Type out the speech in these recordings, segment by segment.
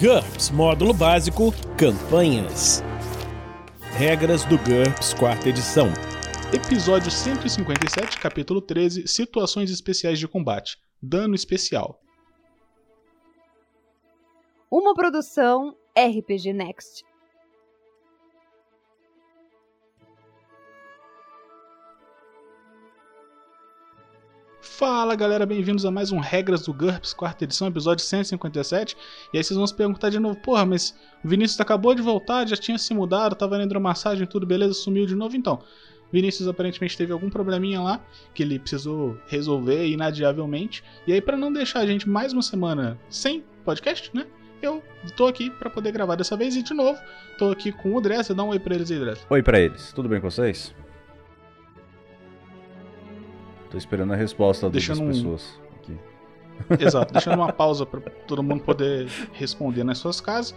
GURPS Módulo Básico Campanhas. Regras do GURPS Quarta Edição. Episódio 157, capítulo 13 Situações Especiais de Combate Dano Especial. Uma produção RPG Next. Fala galera, bem-vindos a mais um Regras do GURPS, quarta edição, episódio 157. E aí vocês vão se perguntar de novo, porra, mas o Vinícius acabou de voltar, já tinha se mudado, tava na hidromassagem, tudo beleza, sumiu de novo então. Vinícius aparentemente teve algum probleminha lá que ele precisou resolver inadiavelmente. E aí, para não deixar a gente mais uma semana sem podcast, né? Eu tô aqui para poder gravar dessa vez e de novo, tô aqui com o Dressa. Dá um oi pra eles aí, Dressa. Oi pra eles, tudo bem com vocês? Tô esperando a resposta das Deixando um- pessoas aqui. Exato, deixando uma pausa para todo mundo poder responder nas suas casas,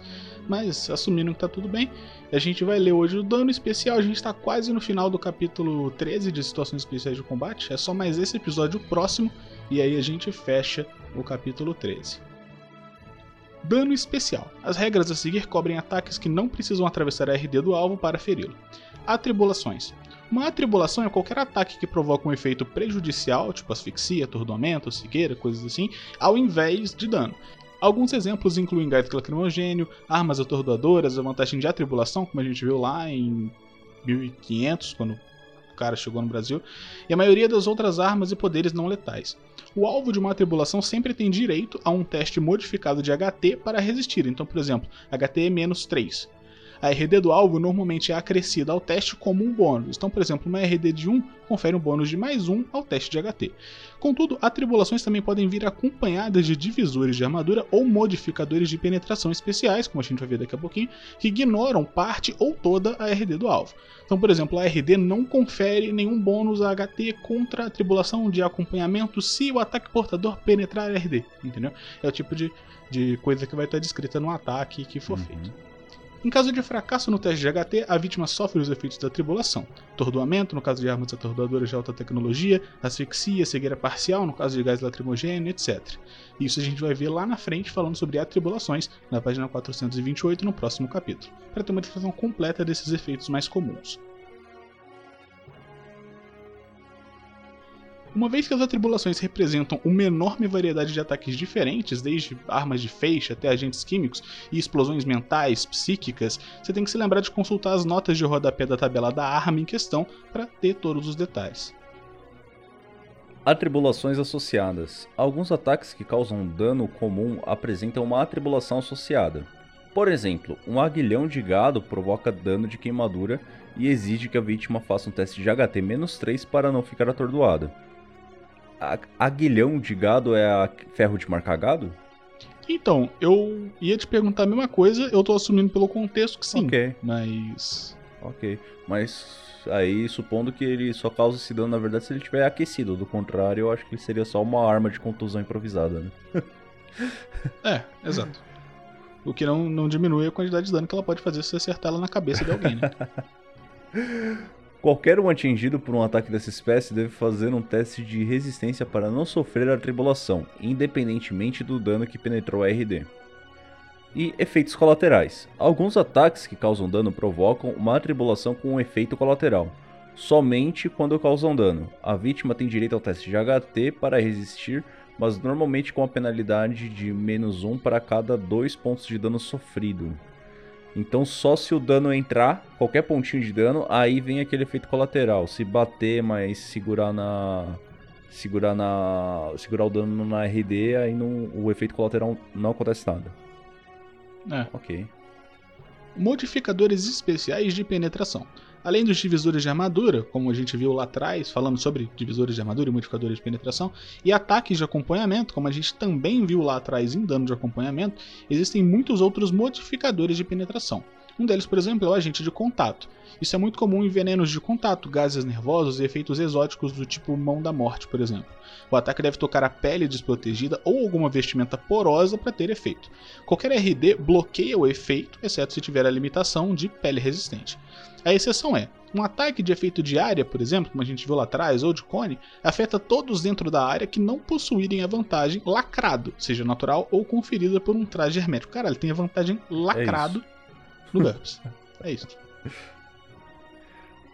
mas assumindo que tá tudo bem. A gente vai ler hoje o dano especial, a gente tá quase no final do capítulo 13 de Situações Especiais de Combate, é só mais esse episódio próximo e aí a gente fecha o capítulo 13. Dano especial. As regras a seguir cobrem ataques que não precisam atravessar a RD do alvo para feri-lo. Atribulações. Uma atribulação é qualquer ataque que provoca um efeito prejudicial, tipo asfixia, atordoamento, cegueira, coisas assim, ao invés de dano. Alguns exemplos incluem gás lacrimogênio, armas atordoadoras, a vantagem de atribulação, como a gente viu lá em 1500, quando o cara chegou no Brasil, e a maioria das outras armas e poderes não letais. O alvo de uma atribulação sempre tem direito a um teste modificado de HT para resistir, então, por exemplo, HT é menos 3. A RD do alvo normalmente é acrescida ao teste como um bônus. Então, por exemplo, uma RD de 1 confere um bônus de mais 1 ao teste de HT. Contudo, atribulações também podem vir acompanhadas de divisores de armadura ou modificadores de penetração especiais, como a gente vai ver daqui a pouquinho, que ignoram parte ou toda a RD do alvo. Então, por exemplo, a RD não confere nenhum bônus a HT contra a tribulação de acompanhamento se o ataque portador penetrar a RD, entendeu? É o tipo de, de coisa que vai estar descrita no ataque que for Uhum. feito. Em caso de fracasso no teste de HT, a vítima sofre os efeitos da tribulação. Atordoamento, no caso de armas atordoadoras de alta tecnologia, asfixia, cegueira parcial, no caso de gás lacrimogêneo, etc. Isso a gente vai ver lá na frente falando sobre atribulações, na página 428, no próximo capítulo, para ter uma descrição completa desses efeitos mais comuns. Uma vez que as atribulações representam uma enorme variedade de ataques diferentes, desde armas de feixe até agentes químicos e explosões mentais, psíquicas, você tem que se lembrar de consultar as notas de rodapé da tabela da arma em questão para ter todos os detalhes. Atribulações associadas. Alguns ataques que causam dano comum apresentam uma atribulação associada. Por exemplo, um aguilhão de gado provoca dano de queimadura e exige que a vítima faça um teste de HT-3 para não ficar atordoada. Aguilhão de gado é a ferro de marcar gado? Então, eu ia te perguntar a mesma coisa, eu tô assumindo pelo contexto que sim. Ok, Mas. ok. Mas aí, supondo que ele só causa esse dano, na verdade, se ele estiver aquecido. Do contrário, eu acho que ele seria só uma arma de contusão improvisada, né? É, exato. O que não, não diminui a quantidade de dano que ela pode fazer se você acertar ela na cabeça de alguém, né? Qualquer um atingido por um ataque dessa espécie deve fazer um teste de resistência para não sofrer a tribulação, independentemente do dano que penetrou a RD. E efeitos colaterais. Alguns ataques que causam dano provocam uma atribulação com um efeito colateral. Somente quando causam dano. A vítima tem direito ao teste de HT para resistir, mas normalmente com a penalidade de menos 1 para cada 2 pontos de dano sofrido. Então só se o dano entrar, qualquer pontinho de dano, aí vem aquele efeito colateral. Se bater, mas segurar na segurar na segurar o dano na RD, aí não, o efeito colateral não acontece nada. É. OK. Modificadores especiais de penetração. Além dos divisores de armadura, como a gente viu lá atrás, falando sobre divisores de armadura e modificadores de penetração, e ataques de acompanhamento, como a gente também viu lá atrás em dano de acompanhamento, existem muitos outros modificadores de penetração. Um deles, por exemplo, é o agente de contato. Isso é muito comum em venenos de contato, gases nervosos e efeitos exóticos do tipo mão da morte, por exemplo. O ataque deve tocar a pele desprotegida ou alguma vestimenta porosa para ter efeito. Qualquer RD bloqueia o efeito, exceto se tiver a limitação de pele resistente. A exceção é Um ataque de efeito de área, por exemplo, como a gente viu lá atrás, ou de cone, afeta todos dentro da área que não possuírem a vantagem lacrado, seja natural ou conferida por um traje hermético. Caralho, tem a vantagem lacrado no GURPS. é isso.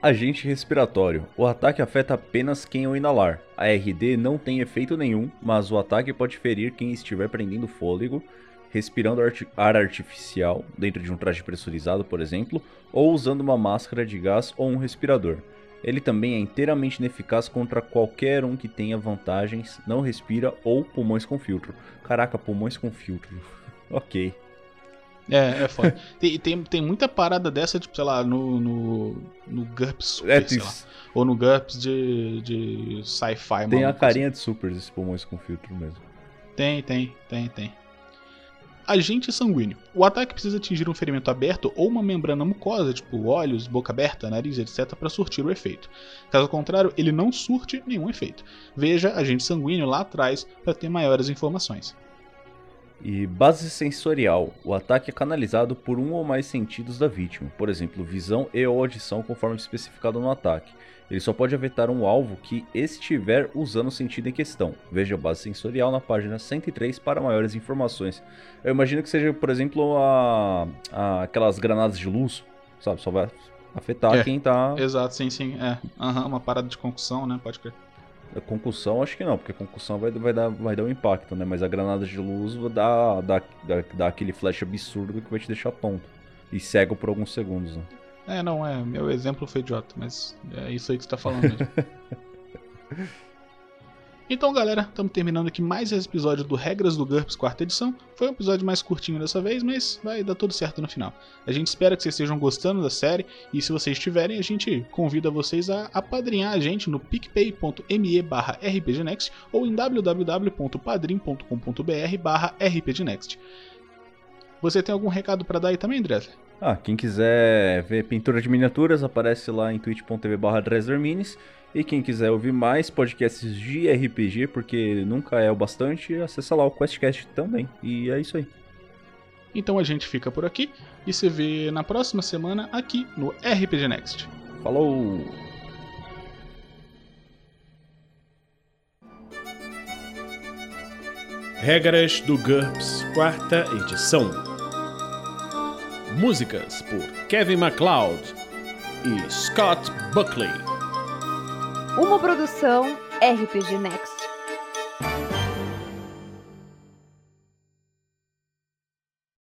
Agente respiratório. O ataque afeta apenas quem o inalar. A RD não tem efeito nenhum, mas o ataque pode ferir quem estiver prendendo fôlego, respirando ar artificial dentro de um traje pressurizado, por exemplo, ou usando uma máscara de gás ou um respirador. Ele também é inteiramente ineficaz contra qualquer um que tenha vantagens, não respira ou pulmões com filtro. Caraca, pulmões com filtro. ok. É, é foda. tem, tem, tem muita parada dessa, tipo, sei lá, no, no, no GURPS Super, é, sei lá. Ou no GURPS de, de sci-fi. Tem a carinha de super esses pulmões com filtro mesmo. Tem, tem, tem, tem. Agente sanguíneo. O ataque precisa atingir um ferimento aberto ou uma membrana mucosa, tipo olhos, boca aberta, nariz, etc., para surtir o efeito. Caso contrário, ele não surte nenhum efeito. Veja agente sanguíneo lá atrás para ter maiores informações. E base sensorial. O ataque é canalizado por um ou mais sentidos da vítima, por exemplo, visão e ou audição, conforme especificado no ataque. Ele só pode afetar um alvo que estiver usando o sentido em questão. Veja a base sensorial na página 103 para maiores informações. Eu imagino que seja, por exemplo, a, a aquelas granadas de luz, sabe? Só vai afetar é, quem tá. Exato, sim, sim. É. Uhum, uma parada de concussão, né? Pode crer. A concussão, acho que não, porque a concussão vai, vai, dar, vai dar um impacto, né? Mas a granada de luz vai dar, dar, dar, dar aquele flash absurdo que vai te deixar tonto. E cego por alguns segundos, né? É, não, é. Meu exemplo foi idiota, mas é isso aí que você tá falando mesmo. Então, galera, estamos terminando aqui mais esse episódio do Regras do GURPS, quarta edição. Foi um episódio mais curtinho dessa vez, mas vai dar tudo certo no final. A gente espera que vocês estejam gostando da série, e se vocês estiverem, a gente convida vocês a apadrinhar a gente no picpay.me barra rpgnext ou em www.padrim.com.br barra rpgnext. Você tem algum recado para dar aí também, Dresler? Ah, quem quiser ver pintura de miniaturas, aparece lá em twitch.tv barra e quem quiser ouvir mais podcasts de RPG, porque nunca é o bastante, acessa lá o QuestCast também. E é isso aí. Então a gente fica por aqui e se vê na próxima semana aqui no RPG Next. Falou! Regras do GURPS, quarta edição. Músicas por Kevin MacLeod e Scott Buckley. Uma produção RPG Next.